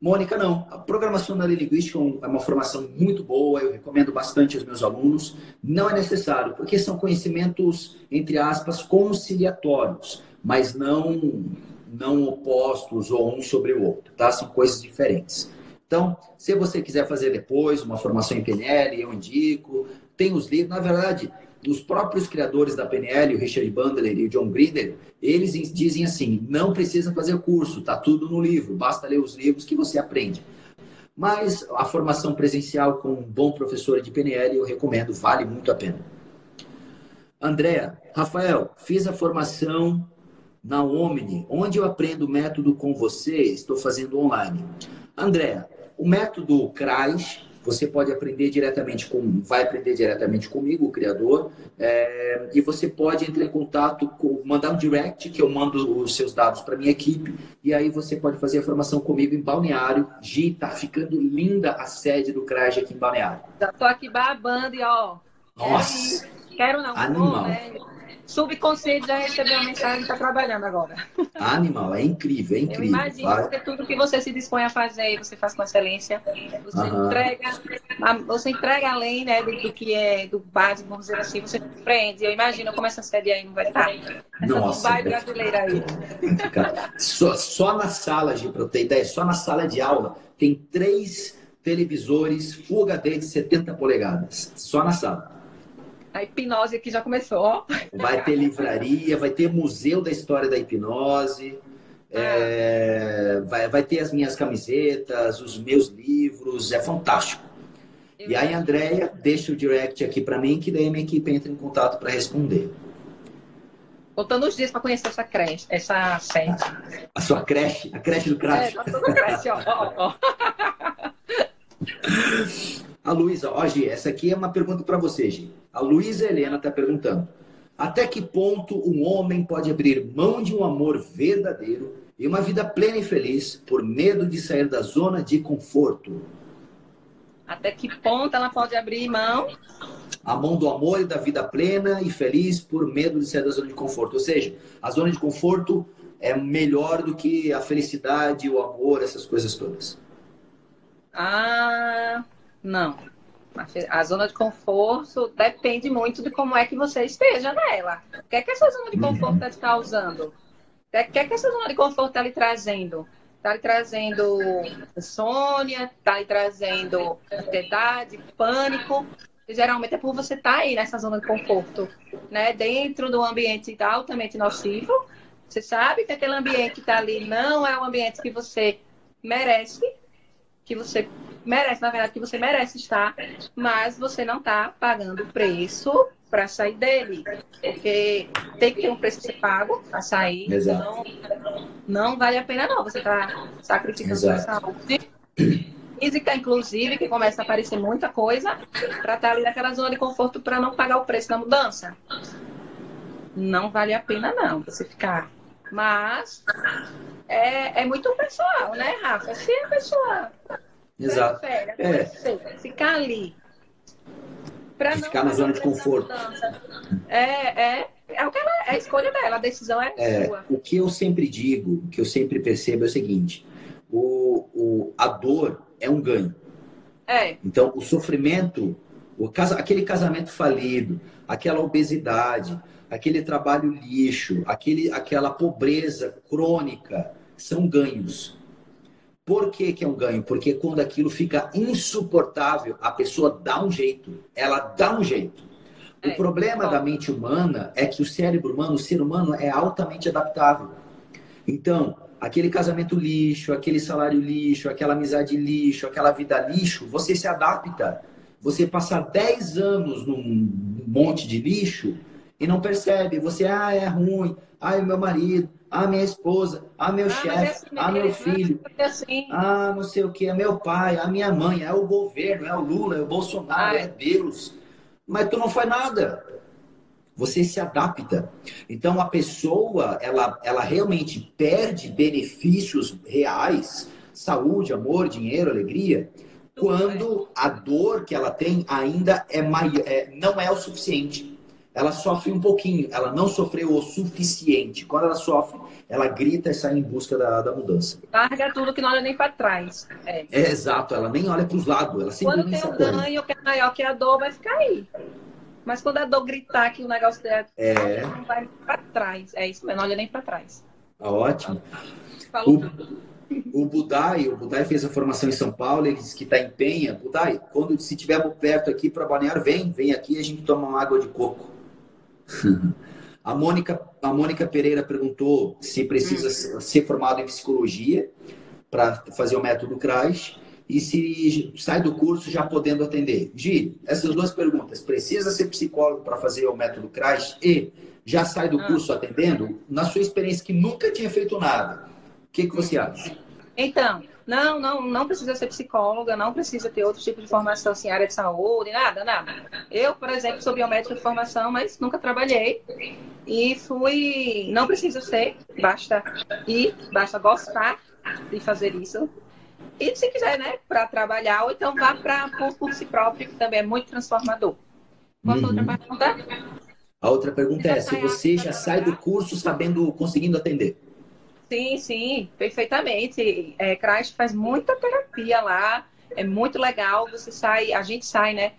Mônica, não. A programação na linguística é uma formação muito boa, eu recomendo bastante aos meus alunos. Não é necessário, porque são conhecimentos, entre aspas, conciliatórios, mas não, não opostos ou um sobre o outro, tá? São coisas diferentes. Então, se você quiser fazer depois uma formação em PNL, eu indico. Tem os livros, na verdade, os próprios criadores da PNL, o Richard Bandler e o John Grinder, eles dizem assim: não precisa fazer curso, tá tudo no livro, basta ler os livros que você aprende. Mas a formação presencial com um bom professor de PNL eu recomendo, vale muito a pena. Andréa, Rafael, fiz a formação na Omni, onde eu aprendo o método com você, estou fazendo online. Andréa, o método CRAS, você pode aprender diretamente com, vai aprender diretamente comigo, o criador, é, e você pode entrar em contato, com, mandar um direct, que eu mando os seus dados para minha equipe, e aí você pode fazer a formação comigo em Balneário. Gi, tá ficando linda a sede do CRAS aqui em Balneário. Já tô aqui babando e ó. Nossa! Quero não. Animal. né? Subconsciente já recebeu a mensagem e está trabalhando agora. Animal, é incrível, é incrível. Eu imagino vai. que tudo que você se dispõe a fazer, você faz com excelência. Você entrega, você entrega além né, do, do, que é do básico, vamos dizer assim, você surpreende. Eu imagino como essa sede aí não vai estar. Essa Nossa, Dubai brasileira aí. só, só na sala, ter ideia, só na sala de aula tem três televisores Full HD de 70 polegadas. Só na sala. A hipnose aqui já começou. Vai ter livraria, vai ter museu da história da hipnose. É, vai, vai ter as minhas camisetas, os meus livros, é fantástico. Eu e aí, Andréia, deixa o direct aqui para mim, que daí minha equipe entra em contato para responder. Faltando uns dias para conhecer essa creche, essa sede. A sua creche, a creche do crash. É, tá tudo creche, ó. ó, ó. [LAUGHS] A Luísa, ó, Gi, essa aqui é uma pergunta para você, Gi. A Luísa Helena está perguntando: até que ponto um homem pode abrir mão de um amor verdadeiro e uma vida plena e feliz por medo de sair da zona de conforto? Até que ponto ela pode abrir mão? A mão do amor e da vida plena e feliz por medo de sair da zona de conforto. Ou seja, a zona de conforto é melhor do que a felicidade, o amor, essas coisas todas. Ah, não. A zona de conforto depende muito de como é que você esteja nela. O que é que essa zona de conforto está te causando? O que é que essa zona de conforto está lhe trazendo? Está lhe trazendo insônia, está lhe trazendo ansiedade, pânico. E, geralmente é por você estar tá aí nessa zona de conforto, né? Dentro do ambiente altamente nocivo. Você sabe que aquele ambiente que está ali não é o ambiente que você merece, que você merece, na verdade, que você merece estar, mas você não está pagando o preço para sair dele. Porque tem que ter um preço a ser pago para sair. Exato. Não, não vale a pena, não. Você está sacrificando sua saúde física, inclusive, que começa a aparecer muita coisa, para estar tá ali naquela zona de conforto para não pagar o preço da mudança. Não vale a pena, não, você ficar. Mas é, é muito pessoal, né, Rafa? Se a pessoa Exato. prefere é. ficar ali não ficar na zona de conforto. É, é, é, o que ela, é a escolha dela, a decisão é, é sua. O que eu sempre digo, o que eu sempre percebo é o seguinte: o, o, a dor é um ganho. É. Então, o sofrimento, o casa, aquele casamento falido, aquela obesidade, aquele trabalho lixo, aquele, aquela pobreza crônica, são ganhos. Por que, que é um ganho? Porque quando aquilo fica insuportável, a pessoa dá um jeito. Ela dá um jeito. O é, problema bom. da mente humana é que o cérebro humano, o ser humano, é altamente adaptável. Então, aquele casamento lixo, aquele salário lixo, aquela amizade lixo, aquela vida lixo, você se adapta. Você passar 10 anos num monte de lixo e não percebe. Você, ah, é ruim, ah, é meu marido, ah, minha esposa, ah, meu ah, chefe, ah, meu filho, assim. ah, não sei o que, é meu pai, a minha mãe, é o governo, é o Lula, é o Bolsonaro, Ai. é Deus. Mas tu não faz nada. Você se adapta. Então a pessoa, ela, ela realmente perde benefícios reais, saúde, amor, dinheiro, alegria, quando a dor que ela tem ainda é, maior, é não é o suficiente ela sofre um pouquinho, ela não sofreu o suficiente. Quando ela sofre, ela grita e sai em busca da, da mudança. Larga tudo que não olha nem para trás. É. é. exato, ela nem olha para os lados. Ela quando tem o ganho que é maior que a dor, vai ficar aí. Mas quando a dor gritar que o negócio dela é... não vai para trás. É isso mesmo, não olha nem para trás. Ah, ótimo. Falou. O, o Budai, o Budai fez a formação em São Paulo, ele disse que está em Penha. Budai, quando se tiver perto aqui para Balneário, vem, vem aqui a gente toma uma água de coco. [LAUGHS] A Mônica, a Mônica Pereira perguntou se precisa hum. ser formado em psicologia para fazer o método CRAS e se sai do curso já podendo atender. Gi, essas duas perguntas. Precisa ser psicólogo para fazer o método CRAS e já sai do ah. curso atendendo? Na sua experiência que nunca tinha feito nada, o que, que você acha? Então, não, não, não precisa ser psicóloga, não precisa ter outro tipo de formação assim, área de saúde, nada, nada. Eu, por exemplo, sou biomédica de formação, mas nunca trabalhei. E fui. Não precisa ser, basta ir, basta gostar de fazer isso. E se quiser, né, para trabalhar, ou então vá para por, por si próprio, que também é muito transformador. Qual uhum. outra pergunta? A outra pergunta é: se você já sai do curso sabendo, conseguindo atender? Sim, sim, perfeitamente. É, Crash faz muita terapia lá, é muito legal. Você sai, a gente sai, né,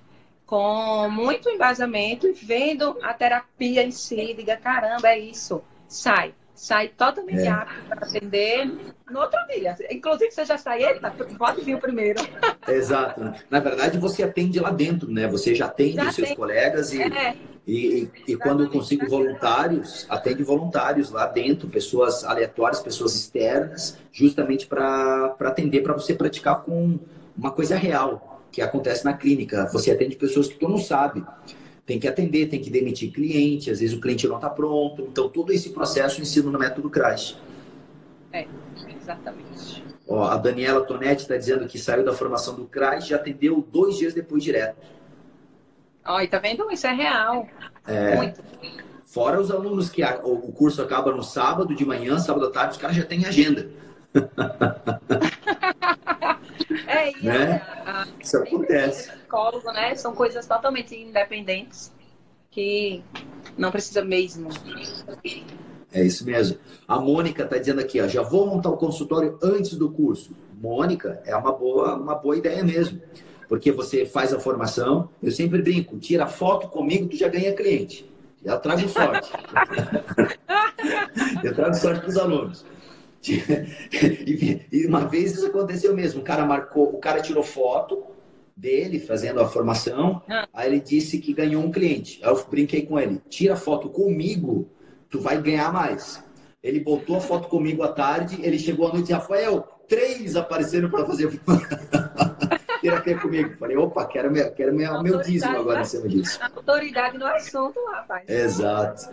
com muito embasamento e vendo a terapia em si, diga caramba, é isso, sai sai totalmente é. apto para atender no outro dia. Inclusive, você já sai, eita, pode vir o primeiro. Exato. Na verdade, você atende lá dentro, né? Você já atende já os seus colegas e, é. E, e, quando eu consigo voluntários, atende voluntários lá dentro, pessoas aleatórias, pessoas externas, justamente para atender, para você praticar com uma coisa real que acontece na clínica. Você atende pessoas que tu não sabe tem que atender, tem que demitir cliente, às vezes o cliente não está pronto. Então, todo esse processo eu ensino no método Crash. É, exatamente. Ó, a Daniela Tonetti está dizendo que saiu da formação do Crash e atendeu dois dias depois direto. E tá vendo? Isso é real. É, Muito. Fora os alunos que a, o curso acaba no sábado de manhã, sábado à tarde, os caras já têm agenda. [LAUGHS] É, né? a, a, Isso acontece. Psicólogo, né? São coisas totalmente independentes que não precisa mesmo. É isso mesmo. A Mônica está dizendo aqui, ó, já vou montar o consultório antes do curso. Mônica, é uma boa, uma boa ideia mesmo. Porque você faz a formação, eu sempre brinco, tira foto comigo, tu já ganha cliente. Já trago sorte. [LAUGHS] eu trago sorte para os alunos. [LAUGHS] e, uma vez isso aconteceu mesmo. O cara marcou, o cara tirou foto dele fazendo a formação. Ah. Aí ele disse que ganhou um cliente. Aí eu brinquei com ele: tira foto comigo, tu vai ganhar mais. Ele botou a foto comigo à tarde, ele chegou à noite e Rafael, três apareceram para fazer [LAUGHS] terapia comigo. Falei, opa, quero, meu, quero meu, meu dízimo agora em cima disso. Autoridade no assunto, rapaz. Exato.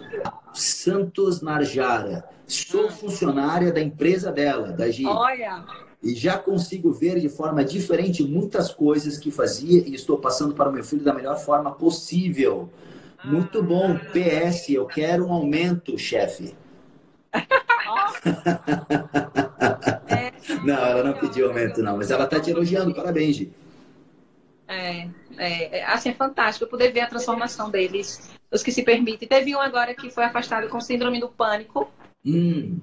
Santos Narjara. Sou funcionária da empresa dela, da Gi. Olha, e já consigo ver de forma diferente muitas coisas que fazia e estou passando para o meu filho da melhor forma possível. Muito bom. PS, eu quero um aumento, chefe. [LAUGHS] [LAUGHS] não, ela não pediu aumento, não, mas ela está te elogiando. Parabéns, Gi. É, é, é, assim, é fantástico poder ver a transformação deles, os que se permitem. Teve um agora que foi afastado com síndrome do pânico. Hum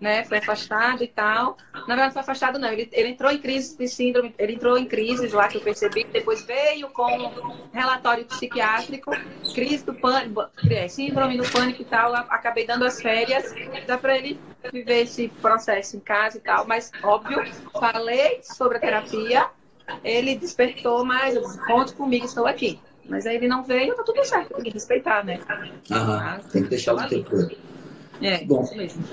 né? Foi afastado e tal. Na verdade, não foi afastado, não. Ele, ele entrou em crise de síndrome, ele entrou em crises lá que eu percebi, depois veio com relatório psiquiátrico, crise do pânico, é, síndrome do pânico e tal. Acabei dando as férias, dá para ele viver esse processo em casa e tal, mas óbvio, falei sobre a terapia, ele despertou mais, eu disse, conte comigo, estou aqui. Mas aí ele não veio, tá tudo certo, tem que respeitar, né? Aham, tem que deixar o tempo. É, Bom. isso mesmo.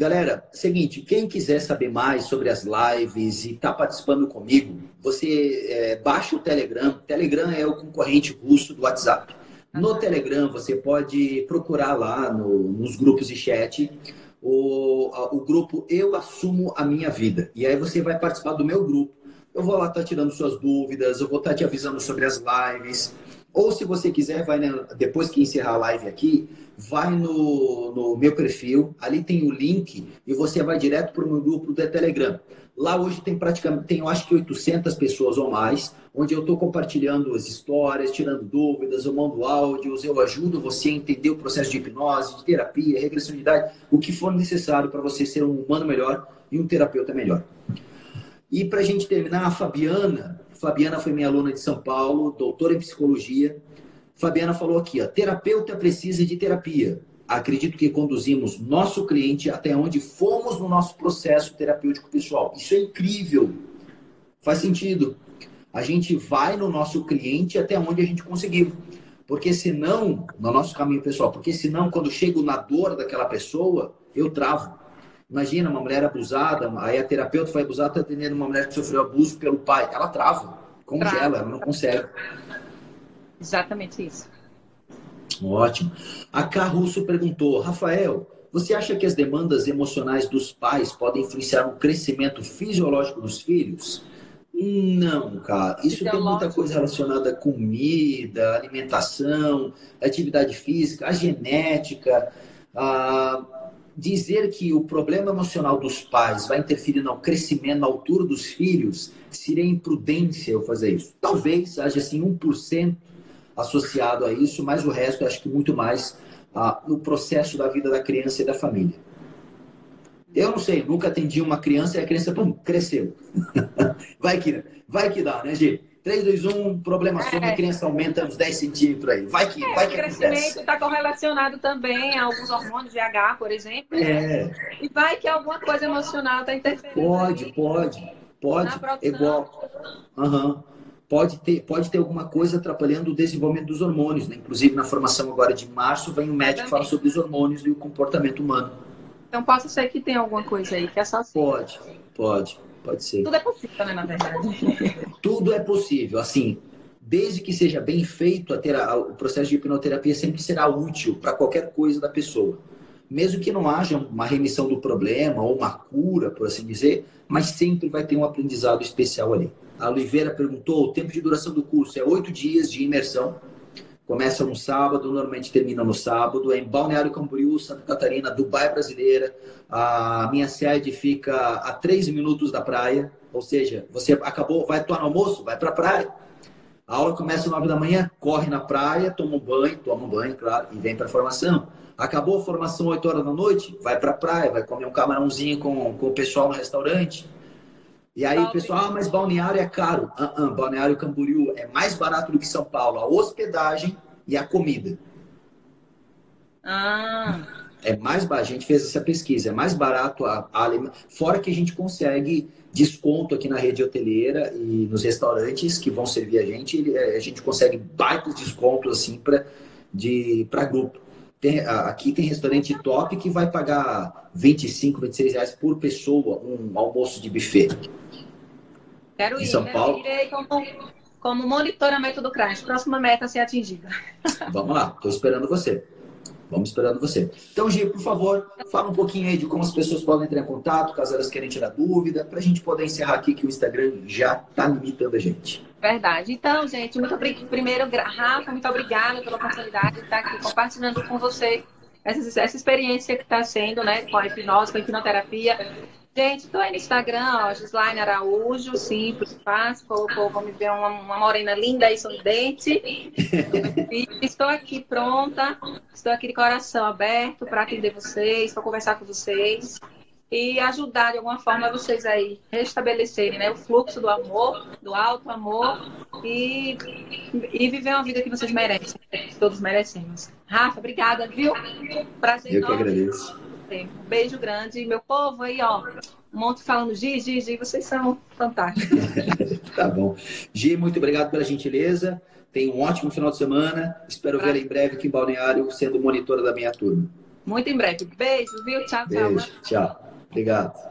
Galera, seguinte, quem quiser saber mais sobre as lives e tá participando comigo, você é, baixa o Telegram. Telegram é o concorrente russo do WhatsApp. No Telegram, você pode procurar lá no, nos grupos de chat o, o grupo Eu Assumo a Minha Vida. E aí você vai participar do meu grupo. Eu vou lá estar tá tirando suas dúvidas, eu vou estar tá te avisando sobre as lives. Ou se você quiser, vai depois que encerrar a live aqui, vai no, no meu perfil, ali tem o link e você vai direto para o meu grupo do Telegram. Lá hoje tem praticamente, tem eu acho que 800 pessoas ou mais, onde eu estou compartilhando as histórias, tirando dúvidas, eu mando áudios, eu ajudo você a entender o processo de hipnose, de terapia, regressão de idade, o que for necessário para você ser um humano melhor e um terapeuta melhor. E para a gente terminar, a Fabiana, Fabiana foi minha aluna de São Paulo, doutora em psicologia, Fabiana falou aqui, ó, terapeuta precisa de terapia. Acredito que conduzimos nosso cliente até onde fomos no nosso processo terapêutico pessoal. Isso é incrível. Faz sentido. A gente vai no nosso cliente até onde a gente conseguiu. Porque senão, no nosso caminho pessoal, porque senão, quando chego na dor daquela pessoa, eu travo. Imagina uma mulher abusada, aí a terapeuta foi abusada, está atendendo uma mulher que sofreu abuso pelo pai. Ela trava, congela, trava. ela não consegue. Exatamente isso. Ótimo. A Carrusso perguntou, Rafael, você acha que as demandas emocionais dos pais podem influenciar no crescimento fisiológico dos filhos? Não, cara. Isso tem muita coisa relacionada à comida, alimentação, atividade física, a genética. A dizer que o problema emocional dos pais vai interferir no crescimento, na altura dos filhos, seria imprudência eu fazer isso. Talvez haja assim 1% associado a isso, mas o resto acho que muito mais ah, no processo da vida da criança e da família. Eu não sei, nunca atendi uma criança e a criança, pum, cresceu. [LAUGHS] vai que vai que dá, né, Gi? 3, 2, 1, problema é. a criança aumenta uns 10 centímetros aí. Vai que, é, vai que o crescimento está correlacionado também a alguns hormônios de H, por exemplo. É. E vai que alguma coisa emocional está interferindo. Pode, aí. pode, pode. Igual. Aham. Uhum pode ter, pode ter alguma coisa atrapalhando o desenvolvimento dos hormônios. Né? Inclusive, na formação agora de março, vem um médico que fala sobre os hormônios e o comportamento humano. Então, pode ser que tenha alguma coisa aí que associa. Pode, pode, pode ser. Tudo é possível, né, na verdade? [LAUGHS] Tudo é possível. Assim, desde que seja bem feito, a o processo de hipnoterapia sempre será útil para qualquer coisa da pessoa. Mesmo que não haja uma remissão do problema ou uma cura, por assim dizer, mas sempre vai ter um aprendizado especial ali. A Oliveira perguntou: o tempo de duração do curso é oito dias de imersão. Começa no sábado, normalmente termina no sábado. É em Balneário Camboriú, Santa Catarina, Dubai brasileira. A minha sede fica a três minutos da praia. Ou seja, você acabou, vai tomar almoço, vai para a praia. A aula começa às nove da manhã, corre na praia, toma um banho, toma um banho, claro, e vem para a formação. Acabou a formação oito horas da noite, vai para a praia, vai comer um camarãozinho com, com o pessoal no restaurante e aí o pessoal, ah, mas balneário é caro. Uh -uh, balneário Camboriú é mais barato do que São Paulo. A hospedagem e a comida. Ah. É mais barato. A gente fez essa pesquisa. É mais barato a, a Fora que a gente consegue desconto aqui na rede hoteleira e nos restaurantes que vão servir a gente. É, a gente consegue baitos descontos assim para de, grupo. Tem, aqui tem restaurante top que vai pagar 25, 26 reais por pessoa um almoço de buffet. Quero ir, em São Paulo. Ir como, como monitoramento do CRAS. Próxima meta a ser atingida. Vamos lá, estou esperando você. Vamos esperando você. Então, Gi, por favor, fala um pouquinho aí de como as pessoas podem entrar em contato, caso elas querem tirar dúvida, para a gente poder encerrar aqui que o Instagram já está limitando a gente. Verdade. Então, gente, muito obrigado. Primeiro, Rafa, muito obrigada pela oportunidade de estar aqui compartilhando com você essa, essa experiência que está sendo, né, com a hipnose, com a hipnoterapia. Gente, estou aí no Instagram, ó, Gislaine Araújo, simples, fácil, colocou, vamos ver, uma, uma morena linda e sorridente. E [LAUGHS] estou aqui pronta, estou aqui de coração aberto para atender vocês, para conversar com vocês e ajudar de alguma forma vocês aí restabelecerem né, o fluxo do amor, do alto amor e, e viver uma vida que vocês merecem, que todos merecemos. Rafa, obrigada, viu? Prazer Eu enorme. que agradeço. Um beijo grande. Meu povo aí, ó. Um monte falando Gi, Gi, Gi, vocês são fantásticos. [LAUGHS] tá bom. Gi, muito obrigado pela gentileza. Tenha um ótimo final de semana. Espero vê-la em breve aqui em Balneário, sendo monitora da minha turma. Muito em breve. Beijo, viu? Tchau, tchau. Beijo, tchau. Obrigado.